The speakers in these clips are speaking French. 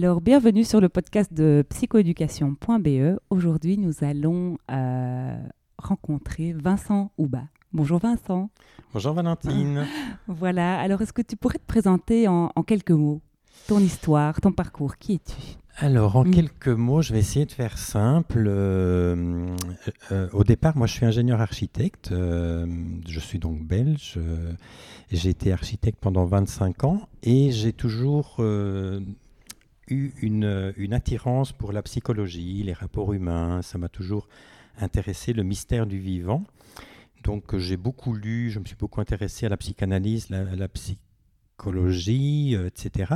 Alors, bienvenue sur le podcast de psychoéducation.be. Aujourd'hui, nous allons euh, rencontrer Vincent Houba. Bonjour Vincent. Bonjour Valentine. voilà, alors est-ce que tu pourrais te présenter en, quelques mots? Ton histoire, ton parcours Qui es-tu? Alors, en mm. quelques mots, je vais essayer de faire simple. Euh, euh, au départ, moi, je suis ingénieur architecte. je suis donc belge. j'ai été architecte pendant 25 ans et j'ai toujours eu une, une, attirance pour la psychologie, les rapports humains. Ça m'a toujours intéressé, le mystère du vivant. Donc j'ai beaucoup lu, je me suis beaucoup intéressé à la psychanalyse, à la psychologie, euh, etc.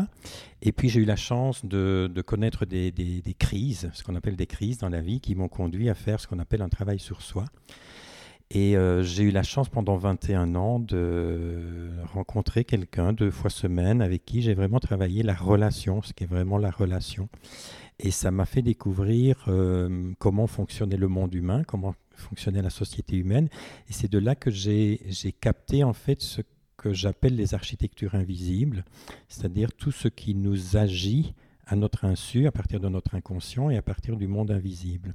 Et puis j'ai eu la chance de, de connaître des, des, des, crises, ce qu'on appelle des crises dans la vie, qui m'ont conduit à faire ce qu'on appelle un travail sur soi. Et euh, j'ai eu la chance pendant 21 ans de rencontrer quelqu'un deux fois semaine avec qui j'ai vraiment travaillé la relation, ce qui est vraiment la relation. Et ça m'a fait découvrir euh, comment fonctionnait le monde humain, comment fonctionnait la société humaine. Et c'est de là que j'ai capté en fait ce que j'appelle les architectures invisibles, c'est-à-dire tout ce qui nous agit à notre insu, à partir de notre inconscient et à partir du monde invisible.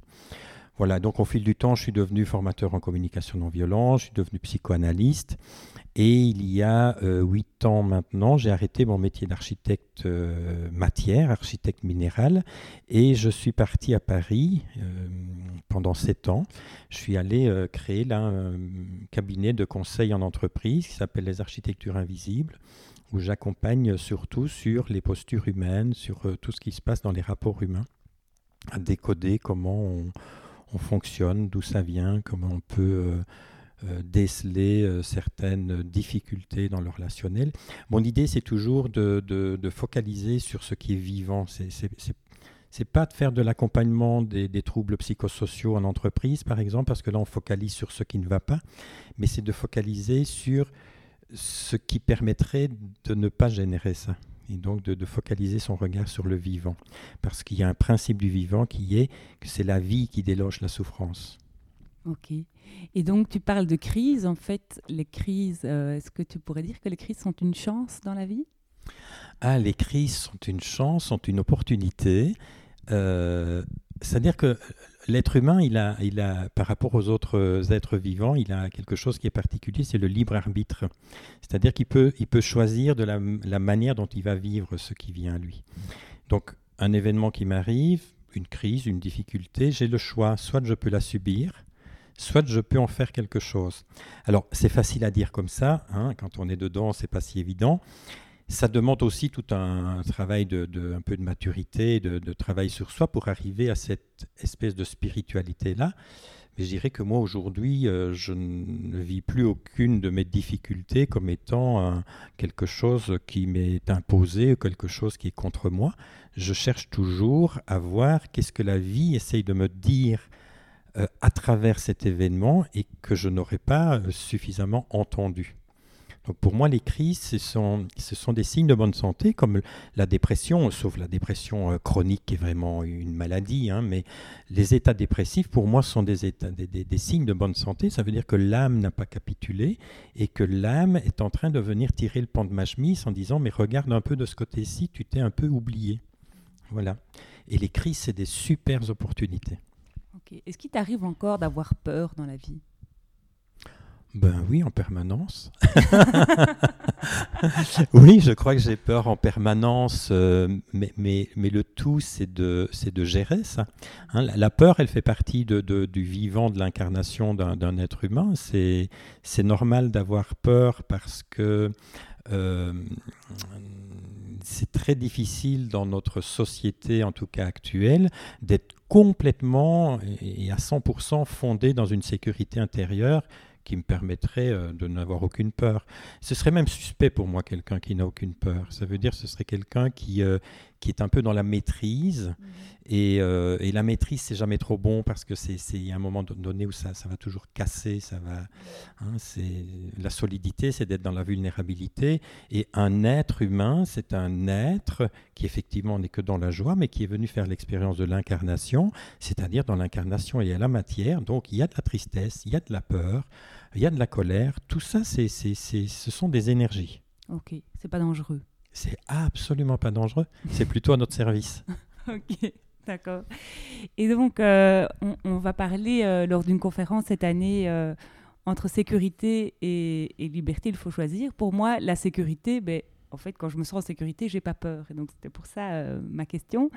Voilà, donc au fil du temps, je suis devenu formateur en communication non violente, je suis devenu psychoanalyste. Et il y a euh, huit ans maintenant, j'ai arrêté mon métier d'architecte euh, matière, architecte minéral, et je suis parti à Paris euh, pendant sept ans. Je suis allé créer là un cabinet de conseil en entreprise qui s'appelle les architectures invisibles où j'accompagne surtout sur les postures humaines, sur tout ce qui se passe dans les rapports humains, à décoder comment on, on fonctionne, d'où ça vient, comment on peut euh, euh, déceler euh, certaines difficultés dans le relationnel. Mon idée, c'est toujours de, focaliser sur ce qui est vivant. C'est pas de faire de l'accompagnement des, des, troubles psychosociaux en entreprise, par exemple, parce que là, on focalise sur ce qui ne va pas, mais c'est de focaliser sur ce qui permettrait de ne pas générer ça et donc de, focaliser son regard sur le vivant. Parce qu'il y a un principe du vivant qui est que c'est la vie qui déloge la souffrance. Ok. Et donc tu parles de crise. En fait, les crises, euh, est-ce que tu pourrais dire que les crises sont une chance dans la vie? Ah, les crises sont une chance, sont une opportunité. Euh, c'est-à-dire que l'être humain, il a, il a, par rapport aux autres êtres vivants, il a quelque chose qui est particulier, c'est le libre arbitre. C'est-à-dire qu'il peut, il peut choisir de la, manière dont il va vivre ce qui vient à lui. Donc, un événement qui m'arrive, une crise, une difficulté, j'ai le choix, soit je peux la subir, soit je peux en faire quelque chose. Alors, c'est facile à dire comme ça, hein, quand on est dedans, c'est pas si évident ça demande aussi tout un, travail de, un peu de maturité, de, travail sur soi pour arriver à cette espèce de spiritualité-là. Mais je dirais que moi, aujourd'hui, euh, je ne vis plus aucune de mes difficultés comme étant quelque chose qui m'est imposé, quelque chose qui est contre moi. Je cherche toujours à voir qu'est-ce que la vie essaye de me dire euh, à travers cet événement et que je n'aurais pas euh, suffisamment entendu pour moi, les crises, ce sont, des signes de bonne santé, comme la dépression, sauf la dépression euh, chronique qui est vraiment une maladie. Hein, mais les états dépressifs, pour moi, sont des, signes de bonne santé. Ça veut dire que l'âme n'a pas capitulé et que l'âme est en train de venir tirer le pan de ma chemise en disant Mais regarde un peu de ce côté-ci, tu t'es un peu oublié. Voilà. Et les crises, c'est des super opportunités. Est-ce qu'il t'arrive encore d'avoir peur dans la vie? Ben oui, en permanence. oui, je crois que j'ai peur en permanence, euh, mais, le tout, c'est de, gérer ça. Hein, la, peur, elle fait partie du vivant, de l'incarnation d'un être humain. C'est normal d'avoir peur parce que euh, c'est très difficile dans notre société, en tout cas actuelle, d'être complètement et à 100% fondé dans une sécurité intérieure qui me permettrait euh, de n'avoir aucune peur. Ce serait même suspect pour moi, quelqu'un qui n'a aucune peur. Ça veut dire que ce serait quelqu'un qui, euh, qui est un peu dans la maîtrise. Mhm. Et, euh, et, la maîtrise, c'est jamais trop bon parce que c'est un moment donné où ça, ça va toujours casser. Ça va, hein, la solidité, c'est d'être dans la vulnérabilité. Et un être humain, c'est un être qui effectivement n'est que dans la joie, mais qui est venu faire l'expérience de l'incarnation, c'est-à-dire dans l'incarnation, y a la matière, donc il y a de la tristesse, il y a de la peur, il y a de la colère. Tout ça, c'est, ce sont des énergies. Ok, c'est pas dangereux. C'est absolument pas dangereux. C'est plutôt à notre service. ok. D'accord. Et donc, euh, on, va parler euh, lors d'une conférence cette année euh, entre sécurité et, liberté, il faut choisir. Pour moi, la sécurité, ben, en fait, quand je me sens en sécurité, j'ai pas peur. Et donc, c'était pour ça ma question.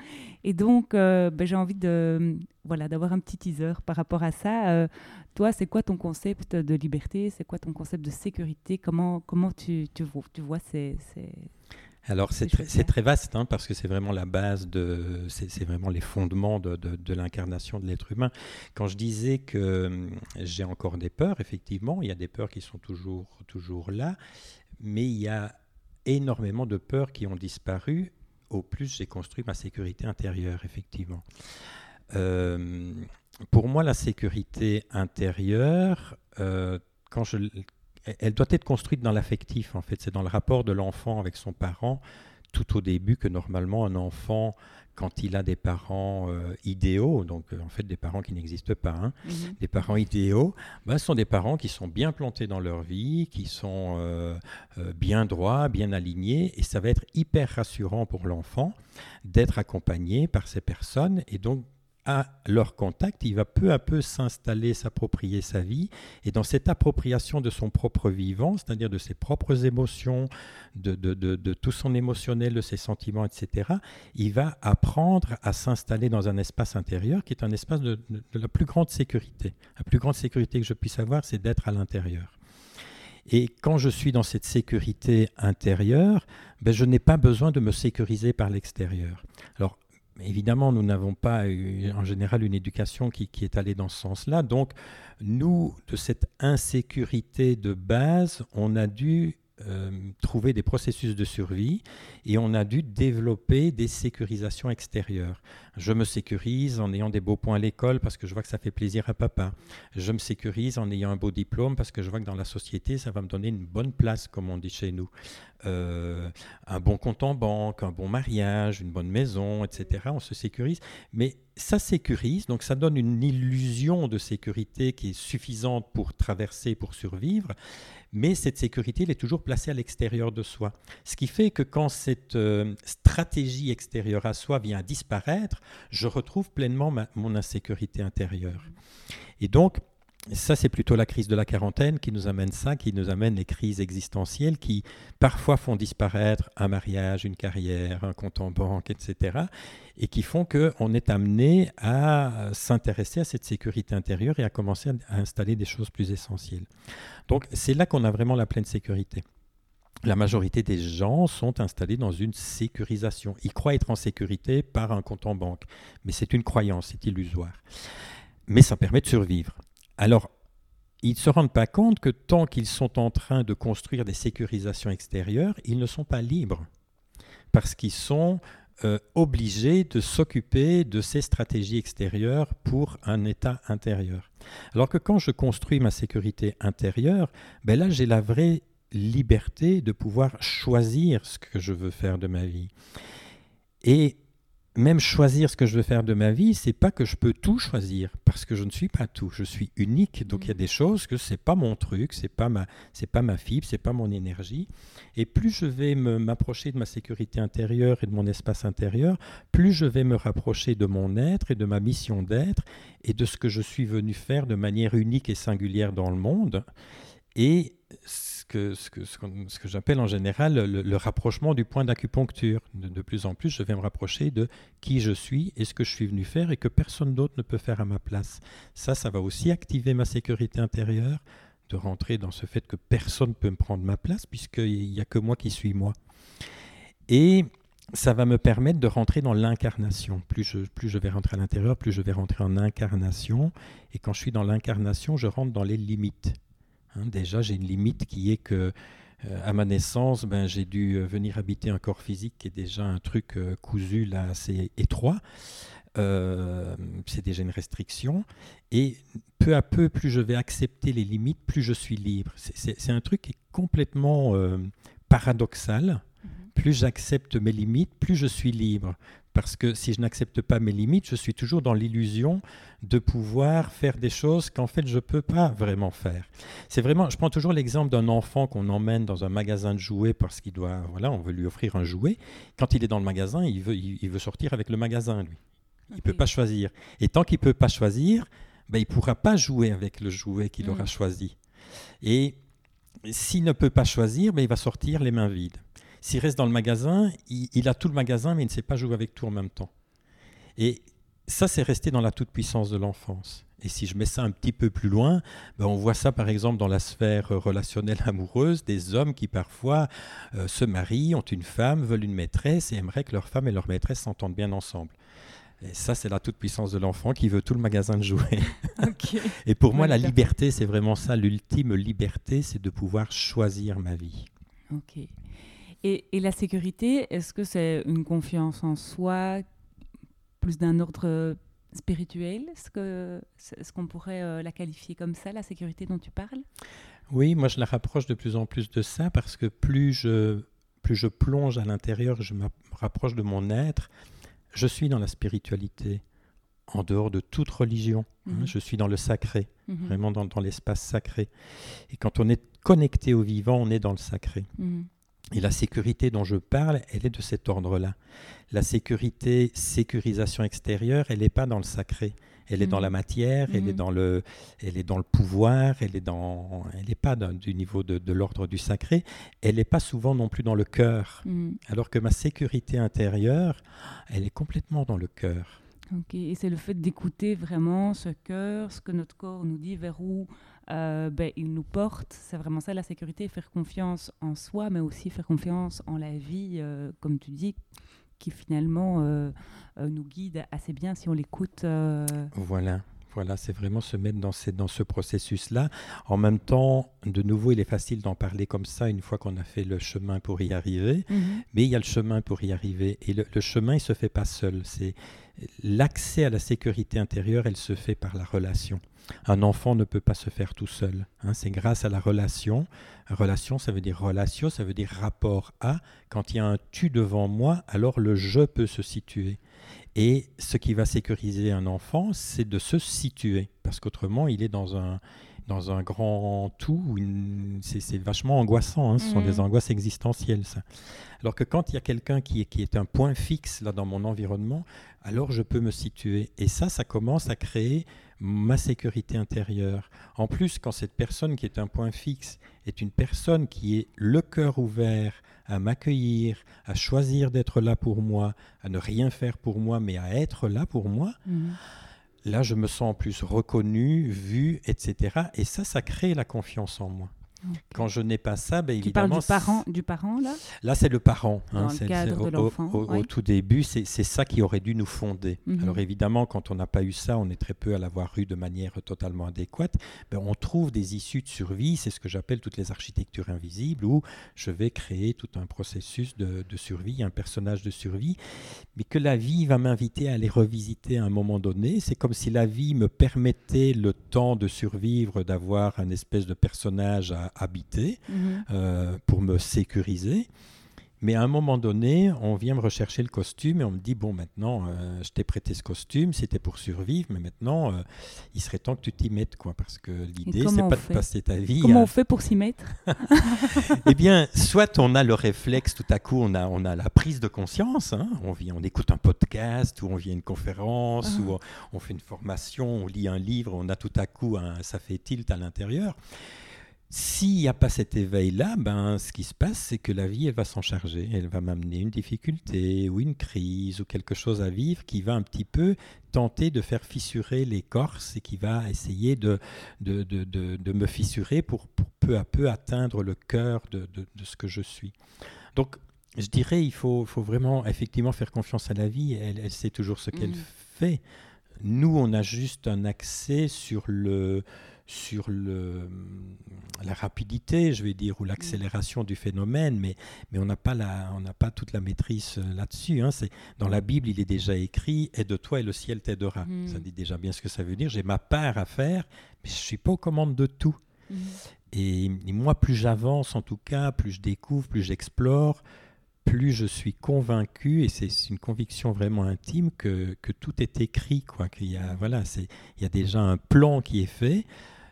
Et donc, ben, j'ai envie de, voilà, d'avoir un petit teaser par rapport à ça. toi, c'est quoi ton concept de liberté? C'est quoi ton concept de sécurité? Comment, comment tu, tu, vois, tu vois ces, ces alors c'est très, vaste hein, parce que c'est vraiment la base de, c'est vraiment les fondements de, l'incarnation de l'être humain. Quand je disais que hum, j'ai encore des peurs, effectivement, il y a des peurs qui sont toujours, toujours là, mais il y a énormément de peurs qui ont disparu au plus j'ai construit ma sécurité intérieure, effectivement. Euh, pour moi, la sécurité intérieure, euh, quand je, elle doit être construite dans l'affectif, en fait. C'est dans le rapport de l'enfant avec son parent, tout au début, que normalement, un enfant, quand il a des parents euh, idéaux, donc euh, en fait des parents qui n'existent pas, hein, mhm. des parents idéaux, bah, ce sont des parents qui sont bien plantés dans leur vie, qui sont euh, bien droits, bien alignés, et ça va être hyper rassurant pour l'enfant d'être accompagné par ces personnes, et donc à leur contact, il va peu à peu s'installer, s'approprier sa vie, et dans cette appropriation de son propre vivant, c'est-à-dire de ses propres émotions, de, de, tout son émotionnel, de ses sentiments, etc., il va apprendre à s'installer dans un espace intérieur qui est un espace de, la plus grande sécurité. La plus grande sécurité que je puisse avoir, c'est d'être à l'intérieur. Et quand je suis dans cette sécurité intérieure, ben, je n'ai pas besoin de me sécuriser par l'extérieur. Alors, évidemment, nous n'avons pas eu, en général une éducation qui, qui est allée dans ce sens-là. Donc, nous, de cette insécurité de base, on a dû trouver des processus de survie et on a dû développer des sécurisations extérieures. Je me sécurise en ayant des beaux points à l'école parce que je vois que ça fait plaisir à papa. Je me sécurise en ayant un beau diplôme parce que je vois que dans la société, ça va me donner une bonne place, comme on dit chez nous. Euh, un bon compte en banque, un bon mariage, une bonne maison, etc. On se sécurise. Mais ça sécurise, donc ça donne une illusion de sécurité qui est suffisante pour traverser, pour survivre mais cette sécurité, elle est toujours placée à l'extérieur de soi. Ce qui fait que quand cette euh, stratégie extérieure à soi vient disparaître, je retrouve pleinement mon insécurité intérieure. Et donc, ça, c'est plutôt la crise de la quarantaine qui nous amène ça, qui nous amène les crises existentielles qui parfois font disparaître un mariage, une carrière, un compte en banque, etc. Et qui font qu'on est amené à s'intéresser à cette sécurité intérieure et à commencer à installer des choses plus essentielles. Donc c'est là qu'on a vraiment la pleine sécurité. La majorité des gens sont installés dans une sécurisation. Ils croient être en sécurité par un compte en banque, mais c'est une croyance, c'est illusoire. Mais ça permet de survivre. Alors, ils ne se rendent pas compte que tant qu'ils sont en train de construire des sécurisations extérieures, ils ne sont pas libres, parce qu'ils sont euh, obligés de s'occuper de ces stratégies extérieures pour un état intérieur. Alors que quand je construis ma sécurité intérieure, ben là j'ai la vraie liberté de pouvoir choisir ce que je veux faire de ma vie. Et même choisir ce que je veux faire de ma vie, c'est pas que je peux tout choisir parce que je ne suis pas tout. Je suis unique, donc il y a mm. des choses que c'est pas mon truc, c'est pas ma, c'est pas ma fibre, c'est pas mon énergie. Et plus je vais m'approcher de ma sécurité intérieure et de mon espace intérieur, plus je vais me rapprocher de mon être et de ma mission d'être et de ce que je suis venu faire de manière unique et singulière dans le monde. Et ce ce que, j'appelle en général le, rapprochement du point d'acupuncture. De, plus en plus, je vais me rapprocher de qui je suis et ce que je suis venu faire et que personne d'autre ne peut faire à ma place. Ça, ça va aussi activer ma sécurité intérieure, de rentrer dans ce fait que personne ne peut me prendre ma place puisqu'il n'y a que moi qui suis moi. Et ça va me permettre de rentrer dans l'incarnation. Plus je, plus je vais rentrer à l'intérieur, plus je vais rentrer en incarnation. Et quand je suis dans l'incarnation, je rentre dans les limites. Hein. déjà, j'ai une limite qui est que euh, à ma naissance, ben, j'ai dû euh, venir habiter un corps physique qui est déjà un truc euh, cousu là assez étroit. c'est déjà une restriction. Et peu à peu, plus je vais accepter les limites, plus je suis libre. C'est un truc qui est complètement paradoxal. Mhm. Plus j'accepte mes limites, plus je suis libre. Parce que si je n'accepte pas mes limites, je suis toujours dans l'illusion de pouvoir faire des choses qu'en fait je ne peux pas vraiment faire. C'est vraiment, je prends toujours l'exemple d'un enfant qu'on emmène dans un magasin de jouets parce qu'il doit, voilà, on veut lui offrir un jouet. Quand il est dans le magasin, il veut, il, veut sortir avec le magasin, lui. Il ne peut pas choisir. Et tant qu'il ne peut pas choisir, ben, il ne pourra pas jouer avec le jouet qu'il aura mm. choisi. Et s'il ne peut pas choisir, ben, il va sortir les mains vides. S'il reste dans le magasin, il, a tout le magasin, mais il ne sait pas jouer avec tout en même temps. Et ça, c'est resté dans la toute-puissance de l'enfance. Et si je mets ça un petit peu plus loin, ben on voit ça par exemple dans la sphère relationnelle amoureuse, des hommes qui parfois euh, se marient, ont une femme, veulent une maîtresse et aimeraient que leur femme et leur maîtresse s'entendent bien ensemble. Et ça, c'est la toute-puissance de l'enfant qui veut tout le magasin de jouets. et pour moi, la liberté, c'est vraiment ça. L'ultime liberté, c'est de pouvoir choisir ma vie. Ok. Et, la sécurité, est-ce que c'est une confiance en soi plus d'un ordre spirituel? Est-ce qu'on pourrait euh, la qualifier comme ça, la sécurité dont tu parles? Oui, moi je la rapproche de plus en plus de ça parce que plus je, plus je plonge à l'intérieur, je me rapproche de mon être, je suis dans la spiritualité en dehors de toute religion. Hein. Mhm. je suis dans le sacré, mhm. vraiment dans, l'espace sacré. Et quand on est connecté au vivant, on est dans le sacré. Mhm. Et la sécurité dont je parle, elle est de cet ordre-là. La sécurité, sécurisation extérieure, elle n'est pas dans le sacré. Elle est dans mm. la matière, elle, est mm. dans le, elle est dans le pouvoir, elle n'est dans, elle est pas du niveau de, l'ordre du sacré. Elle n'est pas souvent non plus dans le cœur. Mm. Alors que ma sécurité intérieure, elle est complètement dans le cœur. Ok, et c'est le fait d'écouter vraiment ce cœur, ce que notre corps nous dit, vers où euh, ben, il nous porte. C'est vraiment ça la sécurité, faire confiance en soi, mais aussi faire confiance en la vie, euh, comme tu dis, qui finalement euh, nous guide assez bien si on l'écoute. Voilà. Voilà, c'est vraiment se mettre dans, dans ce processus-là. En même temps, de nouveau, il est facile d'en parler comme ça une fois qu'on a fait le chemin pour y arriver. Mhm. Mais il y a le chemin pour y arriver. Et le, le chemin, il ne se fait pas seul. C'est l'accès à la sécurité intérieure, elle se fait par la relation. Un enfant ne peut pas se faire tout seul. Hein. c'est grâce à la relation. Relation, ça veut dire relation, ça veut dire rapport à. Quand il y a un tu devant moi, alors le je peut se situer. Et ce qui va sécuriser un enfant, c'est de se situer. Parce qu'autrement, il est dans un, dans un grand tout. C'est vachement angoissant. Hein. Ce sont des mmh. angoisses existentielles, ça. Alors que quand il y a quelqu'un qui est, qui est un point fixe là dans mon environnement, alors je peux me situer. Et ça, ça commence à créer ma sécurité intérieure. En plus, quand cette personne qui est un point fixe est une personne qui est le cœur ouvert à m'accueillir, à choisir d'être là pour moi, à ne rien faire pour moi, mais à être là pour moi, mhm. là, je me sens en plus reconnu, vu, etc. Et ça, ça crée la confiance en moi. Quand je n'ai pas ça, ben, évidemment. Tu parles du parent, du parent là? Là, c'est le parent. Hein, Dans le cadre de l'enfant. Au, tout début, c'est ça qui aurait dû nous fonder. Mhm. Alors évidemment, quand on n'a pas eu ça, on est très peu à l'avoir eu de manière totalement adéquate. Ben, on trouve des issues de survie. C'est ce que j'appelle toutes les architectures invisibles, où je vais créer tout un processus de, de survie, un personnage de survie, mais que la vie va m'inviter à les revisiter à un moment donné. C'est comme si la vie me permettait le temps de survivre, d'avoir un espèce de personnage à habiter mhm. euh, pour me sécuriser. Mais à un moment donné, on vient me rechercher le costume et on me dit bon, maintenant, euh, je t'ai prêté ce costume, c'était pour survivre, mais maintenant, euh, il serait temps que tu t'y mettes, quoi, parce que l'idée, c'est pas de passer ta vie. Comment on fait pour s'y mettre? Eh bien, soit on a le réflexe, tout à coup, on a, on a la prise de conscience. Hein. on vient, on écoute un podcast, ou on vient à une conférence, ou ah. on, fait une formation, on lit un livre, on a tout à coup, un, ça fait tilt à l'intérieur. S'il n'y a pas cet éveil-là, ben, ce qui se passe, c'est que la vie, elle va s'en charger. Elle va m'amener une difficulté ou une crise ou quelque chose à vivre qui va un petit peu tenter de faire fissurer l'écorce et qui va essayer de, de, de, de me fissurer pour, peu à peu atteindre le cœur de, ce que je suis. Donc, je dirais, il faut, faut, vraiment effectivement faire confiance à la vie. Elle, elle sait toujours ce qu'elle mmh. fait nous, on a juste un accès sur le sur le, la rapidité, je vais dire, ou l'accélération du phénomène, mais, mais on n'a pas, la, on pas toute la maîtrise euh, là-dessus. Hein. Dans la Bible, il est déjà écrit « de toi et le ciel t'aidera mm. Ça dit déjà bien ce que ça veut dire. J'ai ma part à faire, mais je ne suis pas aux commandes de tout. Mm. Et, et, moi, plus j'avance, en tout cas, plus je découvre, plus j'explore, plus je suis convaincu, et c'est une conviction vraiment intime, que, que tout est écrit, quoi. Qu'il y a, voilà, il y a déjà un plan qui est fait.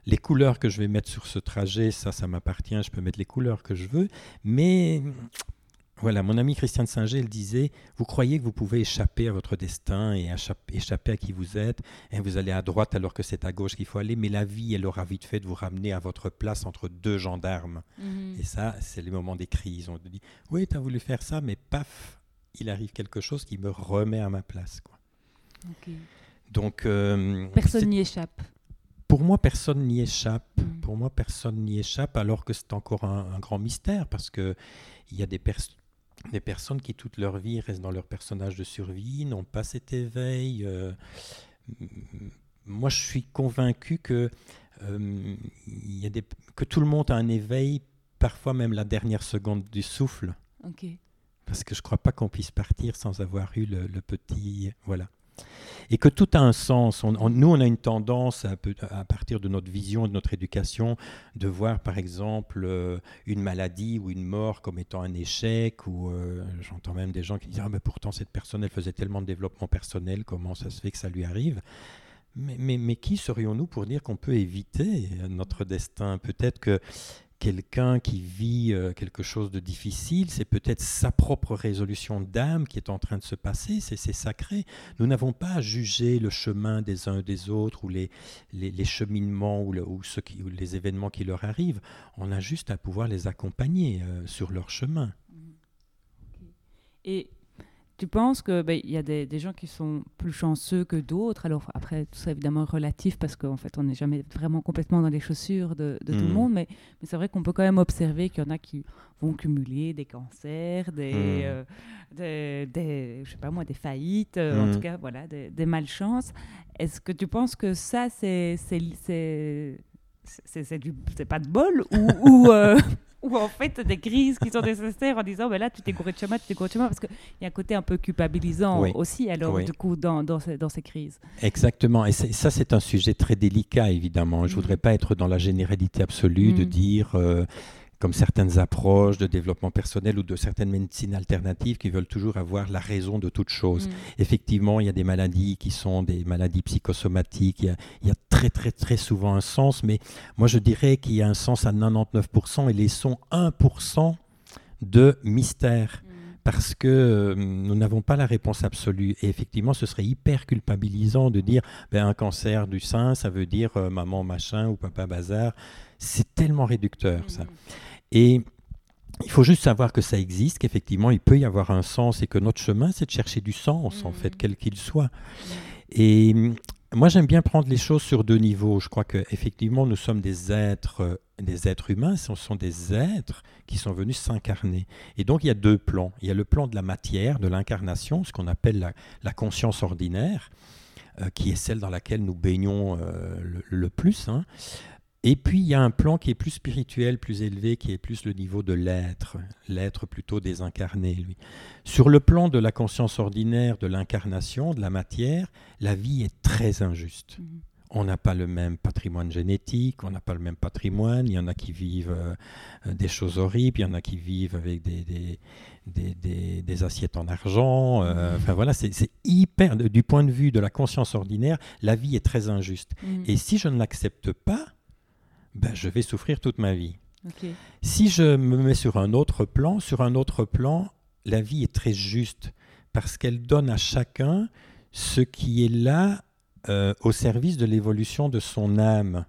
Les couleurs que je vais mettre sur ce trajet, ça, ça m'appartient, je peux mettre les couleurs que je veux. Mais voilà, mon ami Christian Singer, il disait, vous croyez que vous pouvez échapper à votre destin et échapper à qui vous êtes, et vous allez à droite alors que c'est à gauche qu'il faut aller, mais la vie, elle aura vite fait de vous ramener à votre place entre deux gendarmes. Mhm. Et ça, c'est les moments des crises. On dit, oui, tu as voulu faire ça, mais paf, il arrive quelque chose qui me remet à ma place. Quoi. Donc, euh, Personne n'y échappe. Pour moi, personne n'y échappe. Mm. Pour moi, personne n'y échappe, alors que c'est encore un, grand mystère, parce que il y a des, des, personnes qui toute leur vie restent dans leur personnage de survie, n'ont pas cet éveil. Euh, moi, je suis convaincu que euh, y a des, que tout le monde a un éveil, parfois même la dernière seconde du souffle. Parce que je ne crois pas qu'on puisse partir sans avoir eu le, le petit, voilà et que tout a un sens. nous, on a une tendance, à, partir de notre vision, de notre éducation, de voir par exemple euh, une maladie ou une mort comme étant un échec, ou euh, j'entends même des gens qui disent ah, mais pourtant cette personne, elle faisait tellement de développement personnel, comment ça se fait que ça lui arrive? Mais, mais, mais qui serions-nous pour dire qu'on peut éviter notre destin? Peut-être que quelqu'un qui vit euh, quelque chose de difficile, c'est peut-être sa propre résolution d'âme qui est en train de se passer, c'est sacré. Nous n'avons pas à juger le chemin des uns des autres ou les, les, cheminements ou, ou, qui, ou, les événements qui leur arrivent. On a juste à pouvoir les accompagner euh, sur leur chemin. Et tu penses qu'il ben, y a des, gens qui sont plus chanceux que d'autres? Alors après, tout ça évidemment relatif parce qu'en fait, on n'est jamais vraiment complètement dans les chaussures de, tout le hmm. monde, mais, mais c'est vrai qu'on peut quand même observer qu'il y en a qui vont cumuler des cancers, des, hmm. euh, des, je sais pas moi, des faillites, euh, en hmm. tout cas, voilà, des, malchances. Est-ce que tu penses que ça, c'est c'est pas de bol ou, ou euh, ou en fait des crises qui sont nécessaires en disant ben là tu t'es gouré de chemin, tu t'es gouré de chemin parce qu'il y a un côté un peu culpabilisant aussi alors du coup dans, dans, ces, dans, ces, crises. Exactement et ça c'est un sujet très délicat évidemment. Je ne mm. voudrais pas être dans la généralité absolue de mm. dire euh, comme certaines approches de développement personnel ou de certaines médecines alternatives qui veulent toujours avoir la raison de toute chose. Mm. Effectivement, il y a des maladies qui sont des maladies psychosomatiques, il y, a, très très très souvent un sens, mais moi je dirais qu'il y a un sens à 99% et laissons 1% de mystère. Parce que euh, nous n'avons pas la réponse absolue. Et effectivement, ce serait hyper culpabilisant de dire ben, un cancer du sein, ça veut dire euh, maman machin ou papa bazar. C'est tellement réducteur, ça. Mm. Et il faut juste savoir que ça existe, qu'effectivement, il peut y avoir un sens et que notre chemin, c'est de chercher du sens, en fait, mm. quel qu'il soit. Mm. Et moi, j'aime bien prendre les choses sur deux niveaux. Je crois qu'effectivement, nous sommes des êtres, euh, des êtres humains, ce sont des êtres qui sont venus s'incarner. Et donc, il y a deux plans. Il y a le plan de la matière, de l'incarnation, ce qu'on appelle la, conscience ordinaire, euh, qui est celle dans laquelle nous baignons euh, le, plus. Hein. Et puis il y a un plan qui est plus spirituel, plus élevé, qui est plus le niveau de l'être, l'être plutôt désincarné, lui. Sur le plan de la conscience ordinaire, de l'incarnation, de la matière, la vie est très injuste. Mhm. On n'a pas le même patrimoine génétique, on n'a pas le même patrimoine. Il y en a qui vivent euh, des choses horribles, il y en a qui vivent avec des, des, des, assiettes en argent. Euh, mhm. enfin voilà, c'est hyper. Du point de vue de la conscience ordinaire, la vie est très injuste. Mhm. Et si je ne l'accepte pas, ben, je vais souffrir toute ma vie. Si je me mets sur un autre plan, sur un autre plan, la vie est très juste parce qu'elle donne à chacun ce qui est là euh, au service de l'évolution de son âme.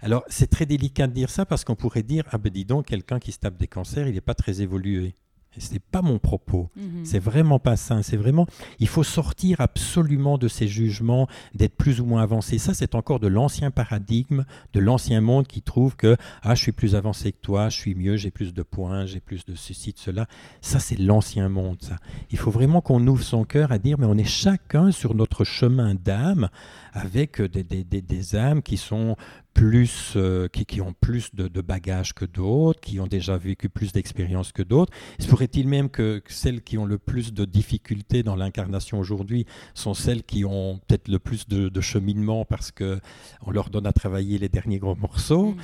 Alors c'est très délicat de dire ça parce qu'on pourrait dire ah ben dis donc quelqu'un qui se tape des cancers il n'est pas très évolué. Ce n'est pas mon propos. Mhm. C'est vraiment pas ça. C'est vraiment. Il faut sortir absolument de ces jugements, d'être plus ou moins avancé. Ça, c'est encore de l'ancien paradigme, de l'ancien monde qui trouve que ah, je suis plus avancé que toi, je suis mieux, j'ai plus de points, j'ai plus de ceci, de cela. Ça, c'est l'ancien monde. Ça. Il faut vraiment qu'on ouvre son cœur à dire mais on est chacun sur notre chemin d'âme avec des, des, des, des, âmes qui sont plus, euh, qui, qui, ont plus de, de bagages que d'autres, qui ont déjà vécu plus d'expériences que d'autres. Se pourrait-il même que, que, celles qui ont le plus de difficultés dans l'incarnation aujourd'hui sont celles qui ont peut-être le plus de, de, cheminement parce que on leur donne à travailler les derniers gros morceaux? Mm.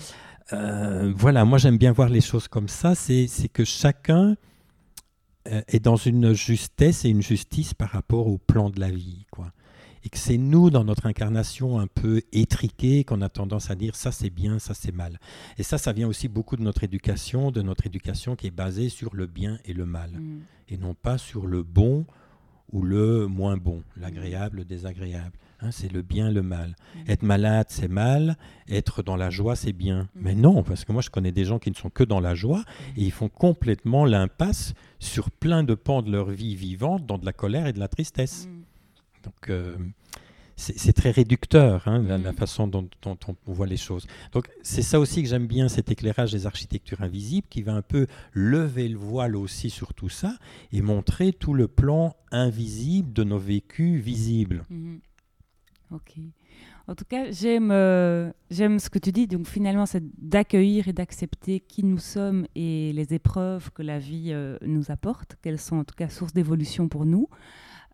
Euh, voilà, moi j'aime bien voir les choses comme ça. C'est que chacun euh, est dans une justesse et une justice par rapport au plan de la vie, quoi et que c'est nous, dans notre incarnation un peu étriquée, qu'on a tendance à dire ça c'est bien, ça c'est mal. Et ça, ça vient aussi beaucoup de notre éducation, de notre éducation qui est basée sur le bien et le mal, mm. et non pas sur le bon ou le moins bon, l'agréable, le désagréable. Hein, c'est le bien, le mal. Mm. Être malade, c'est mal. Être dans la joie, c'est bien. Mm. Mais non, parce que moi, je connais des gens qui ne sont que dans la joie et ils font complètement l'impasse sur plein de pans de leur vie vivante dans de la colère et de la tristesse. Donc, euh, c'est très réducteur, hein, la, mm. façon dont, on voit les choses. Donc, c'est ça aussi que j'aime bien, cet éclairage des architectures invisibles, qui va un peu lever le voile aussi sur tout ça et montrer tout le plan invisible de nos vécus visibles. Mm-hmm. Ok. En tout cas, j'aime euh, j'aime ce que tu dis. Donc finalement, c'est d'accueillir et d'accepter qui nous sommes et les épreuves que la vie euh, nous apporte, qu'elles sont en tout cas source d'évolution pour nous.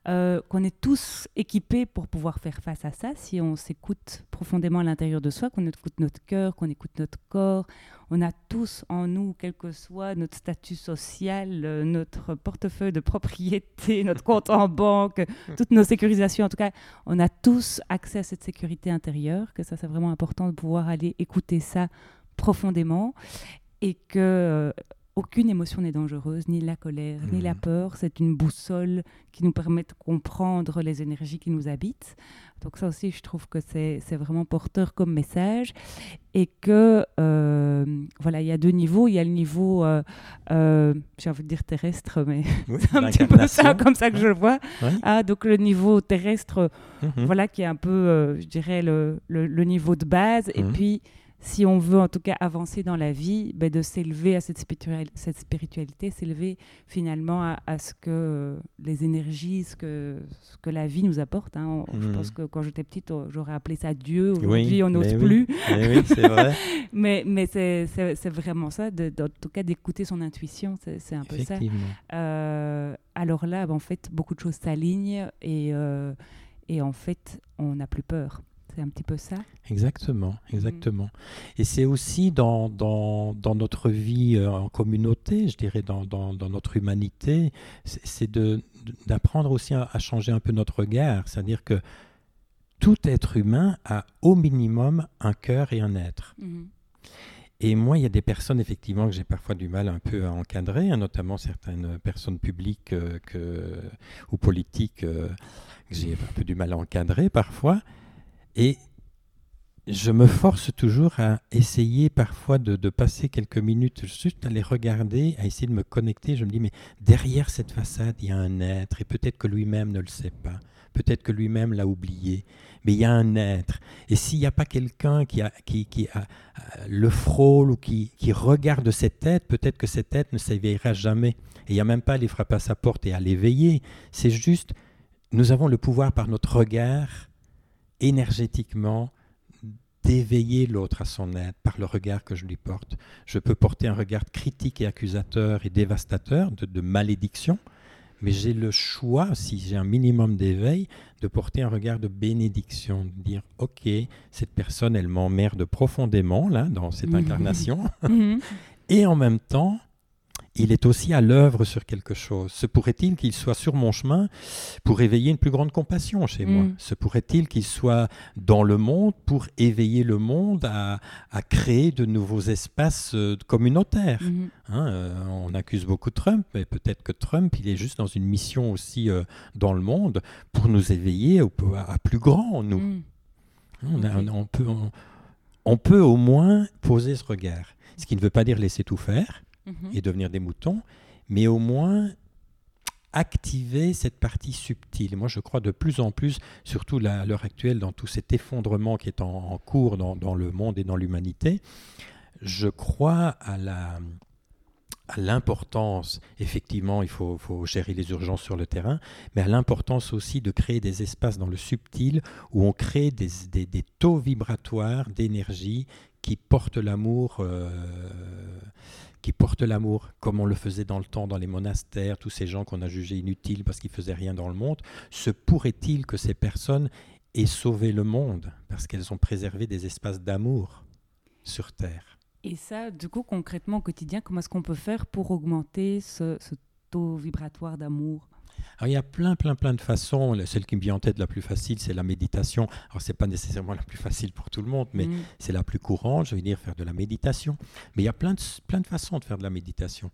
Euh, qu'on est tous équipés pour pouvoir faire face à ça, si on s'écoute profondément à l'intérieur de soi, qu'on écoute notre cœur, qu'on écoute notre corps. On a tous en nous, quel que soit notre statut social, euh, notre portefeuille de propriété, notre compte en banque, toutes nos sécurisations. En tout cas, on a tous accès à cette sécurité intérieure, que ça c'est vraiment important de pouvoir aller écouter ça profondément et que euh, aucune émotion n'est dangereuse, ni la colère, ni la mhm. peur. C'est une boussole qui nous permet de comprendre les énergies qui nous habitent. Donc ça aussi, je trouve que c'est vraiment porteur comme message. Et que, euh, voilà, il y a deux niveaux. Il y a le niveau, euh, euh, j'ai envie de dire terrestre, mais c'est un petit peu ça, comme ça que je le vois. Ah, donc le niveau terrestre, mhm. voilà, qui est un peu, je dirais, le, le, niveau de base. Et mhm. puis si on veut en tout cas avancer dans la vie, ben de s'élever à cette, cette spiritualité, s'élever finalement à, ce que les énergies, ce que, ce que la vie nous apporte. Hein. Je pense mhm. que quand j'étais petite, j'aurais appelé ça Dieu. Aujourd'hui, on n'ose plus. Mais oui, c'est vrai. mais mais c'est vraiment ça, de, en tout cas d'écouter son intuition, c'est un peu ça. Euh, alors là, ben, en fait, beaucoup de choses s'alignent et, euh, et en fait, on n'a plus peur. C'est un petit peu ça Exactement, mm. exactement. Et c'est aussi dans, dans, dans, notre vie euh, en communauté, je dirais, dans, dans notre humanité, c'est d'apprendre aussi à, changer un peu notre regard. C'est-à-dire que tout être humain a au minimum un cœur et un être. Mm-hmm. Et moi, il y a des personnes, effectivement, que j'ai parfois du mal un peu à encadrer, hein, notamment certaines personnes publiques euh, que, ou politiques euh, que j'ai un peu du mal à encadrer parfois. Et je me force toujours à essayer parfois de, passer quelques minutes juste à les regarder, à essayer de me connecter. Je me dis, mais derrière cette façade, il y a un être, et peut-être que lui-même ne le sait pas, peut-être que lui-même l'a oublié, mais il y a un être. Et s'il n'y a pas quelqu'un qui, a, qui, a, le frôle ou qui, qui regarde cet être, peut-être que cet être ne s'éveillera jamais. Et il n'y a même pas à aller frapper à sa porte et à l'éveiller. C'est juste, nous avons le pouvoir par notre regard énergétiquement d'éveiller l'autre à son aide par le regard que je lui porte. Je peux porter un regard critique et accusateur et dévastateur, de, malédiction, mais j'ai le choix, si j'ai un minimum d'éveil, de porter un regard de bénédiction, de dire ok, cette personne, elle m'emmerde profondément là dans cette mhm. incarnation, mhm. et en même temps, il est aussi à l'œuvre sur quelque chose. Se pourrait-il qu'il soit sur mon chemin pour éveiller une plus grande compassion chez moi mm. Se pourrait-il qu'il soit dans le monde pour éveiller le monde à, créer de nouveaux espaces euh, communautaires mm-hmm. hein, euh, On accuse beaucoup Trump, mais peut-être que Trump, il est juste dans une mission aussi euh, dans le monde pour nous éveiller à, plus grand, nous. Mm. On, peut, on peut au moins poser ce regard. Ce qui ne veut pas dire laisser tout faire, et devenir des moutons, mais au moins activer cette partie subtile. Moi, je crois de plus en plus, surtout à l'heure actuelle, dans tout cet effondrement qui est en, cours dans, le monde et dans l'humanité, je crois à la à l'importance, effectivement, il faut, gérer les urgences sur le terrain, mais à l'importance aussi de créer des espaces dans le subtil où on crée des, taux vibratoires d'énergie qui portent l'amour. Euh, qui portent l'amour, comme on le faisait dans le temps dans les monastères, tous ces gens qu'on a jugés inutiles parce qu'ils faisaient rien dans le monde, se pourrait-il que ces personnes aient sauvé le monde parce qu'elles ont préservé des espaces d'amour sur Terre? Et ça, du coup, concrètement, au quotidien, comment est-ce qu'on peut faire pour augmenter ce taux vibratoire d'amour? Alors, il y a plein, plein, plein de façons. Celle qui me vient en tête la plus facile, c'est la méditation. Alors, ce n'est pas nécessairement la plus facile pour tout le monde, mais mm. c'est la plus courante. Je veux dire, faire de la méditation. Mais il y a plein de, plein de façons de faire de la méditation.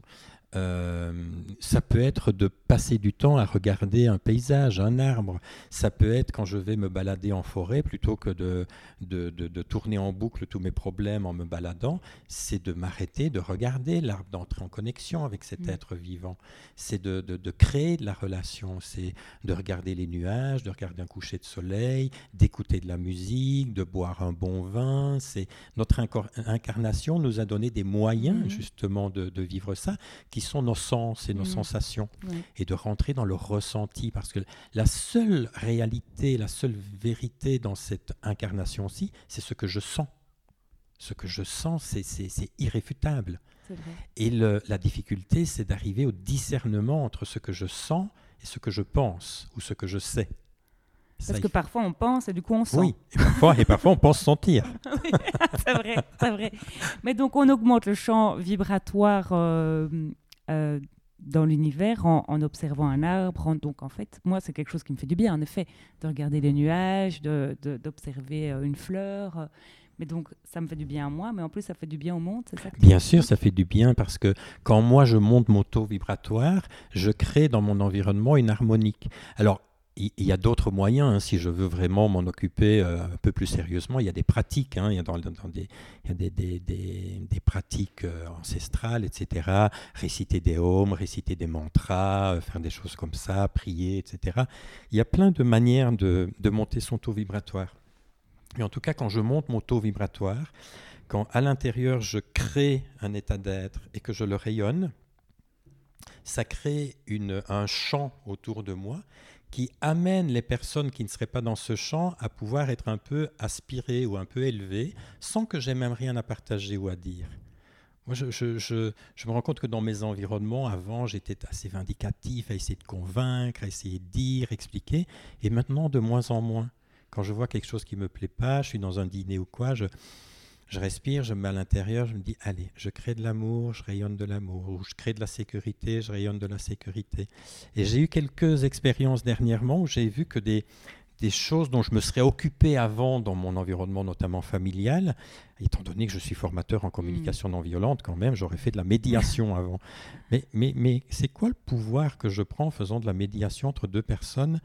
Euh, ça peut être de passer du temps à regarder un paysage, un arbre. Ça peut être quand je vais me balader en forêt, plutôt que de, de, de, tourner en boucle tous mes problèmes en me baladant, c'est de m'arrêter, de regarder l'arbre, d'entrer en connexion avec cet mm. être vivant. C'est de, de, créer de la relation, c'est de regarder les nuages, de regarder un coucher de soleil, d'écouter de la musique, de boire un bon vin. C'est Notre incarnation nous a donné des moyens mm. justement de, vivre ça, qui sont nos sens et nos mm. sensations, et de rentrer dans le ressenti, parce que la seule réalité, la seule vérité dans cette incarnation-ci, c'est ce que je sens. Ce que je sens, c'est irréfutable. Et la difficulté, c'est d'arriver au discernement entre ce que je sens et ce que je pense, ou ce que je sais. Parce que parfois on pense et du coup on sent. Oui, et parfois, et parfois on pense sentir. c'est vrai, c'est vrai. Mais donc on augmente le champ vibratoire euh, euh, dans l'univers en, observant un arbre. donc en fait, moi, c'est quelque chose qui me fait du bien, en effet, de regarder les nuages, d'observer de, euh, une fleur. Mais donc, ça me fait du bien à moi, mais en plus, ça fait du bien au monde, c'est ça Bien sûr, ça fait du bien parce que quand moi, je monte mon taux vibratoire, je crée dans mon environnement une harmonique. Alors, il y a d'autres moyens, hein, si je veux vraiment m'en occuper euh, un peu plus sérieusement. Il y a des pratiques, hein, il y a, dans, des, il y a des, des, des, pratiques euh, ancestrales, etc. Réciter des hommes, réciter des mantras, euh, faire des choses comme ça, prier, etc. Il y a plein de manières de, de monter son taux vibratoire. Mais en tout cas, quand je monte mon taux vibratoire, quand à l'intérieur je crée un état d'être et que je le rayonne, ça crée une, un champ autour de moi qui amène les personnes qui ne seraient pas dans ce champ à pouvoir être un peu aspirées ou un peu élevées sans que j'aie même rien à partager ou à dire. Moi, je, je, me rends compte que dans mes environnements, avant, j'étais assez vindicatif à essayer de convaincre, à essayer de dire, expliquer, et maintenant, de moins en moins. Quand je vois quelque chose qui ne me plaît pas, je suis dans un dîner ou quoi, je, je respire, je me mets à l'intérieur, je me dis, allez, je crée de l'amour, je rayonne de l'amour, ou je crée de la sécurité, je rayonne de la sécurité. Et j'ai eu quelques expériences dernièrement où j'ai vu que des, des choses dont je me serais occupé avant dans mon environnement, notamment familial, étant donné que je suis formateur en communication mm. non violente, quand même, j'aurais fait de la médiation avant. Mais, mais, mais c'est quoi le pouvoir que je prends en faisant de la médiation entre deux personnes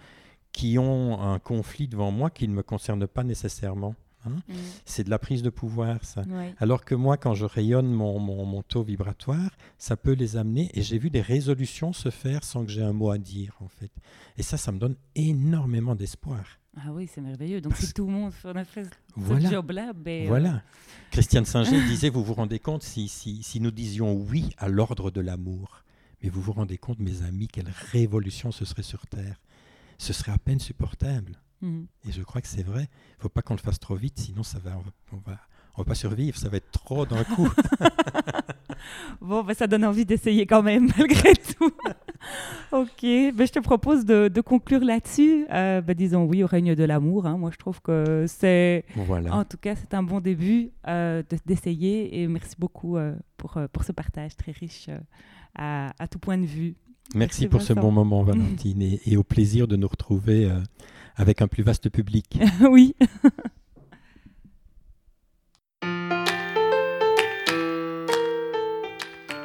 qui ont un conflit devant moi qui ne me concerne pas nécessairement? Hein. Mm. C'est de la prise de pouvoir, ça. Alors que moi, quand je rayonne mon, mon, taux vibratoire, ça peut les amener. Et j'ai vu des résolutions se faire sans que j'ai un mot à dire, en fait. Et ça, ça me donne énormément d'espoir. Ah oui, c'est merveilleux. Donc, si tout le monde fait ce job-là, ben, euh, Voilà. Christiane Singer disait, vous vous rendez compte, si, si, si nous disions oui à l'ordre de l'amour, mais vous vous rendez compte, mes amis, quelle révolution ce serait sur Terre. Ce serait à peine supportable. Mm. Et je crois que c'est vrai. Il ne faut pas qu'on le fasse trop vite, sinon ça va, on va, on va pas survivre. Ça va être trop d'un coup. bon, bah, ça donne envie d'essayer quand même, malgré tout. ok, bah, je te propose de, de conclure là-dessus. Euh, bah, disons oui au règne de l'amour. Hein. Moi, je trouve que c'est, en tout cas, c'est un bon début euh, d'essayer. Et merci beaucoup euh, pour, pour ce partage très riche à, à, tout point de vue. Merci, pour ce bon moment, Valentine, et, et, au plaisir de nous retrouver avec un plus vaste public. oui.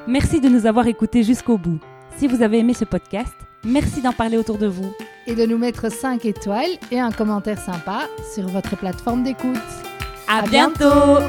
Merci de nous avoir écoutés jusqu'au bout. Si vous avez aimé ce podcast, merci d'en parler autour de vous. Et de nous mettre 5 étoiles et un commentaire sympa sur votre plateforme d'écoute. À, bientôt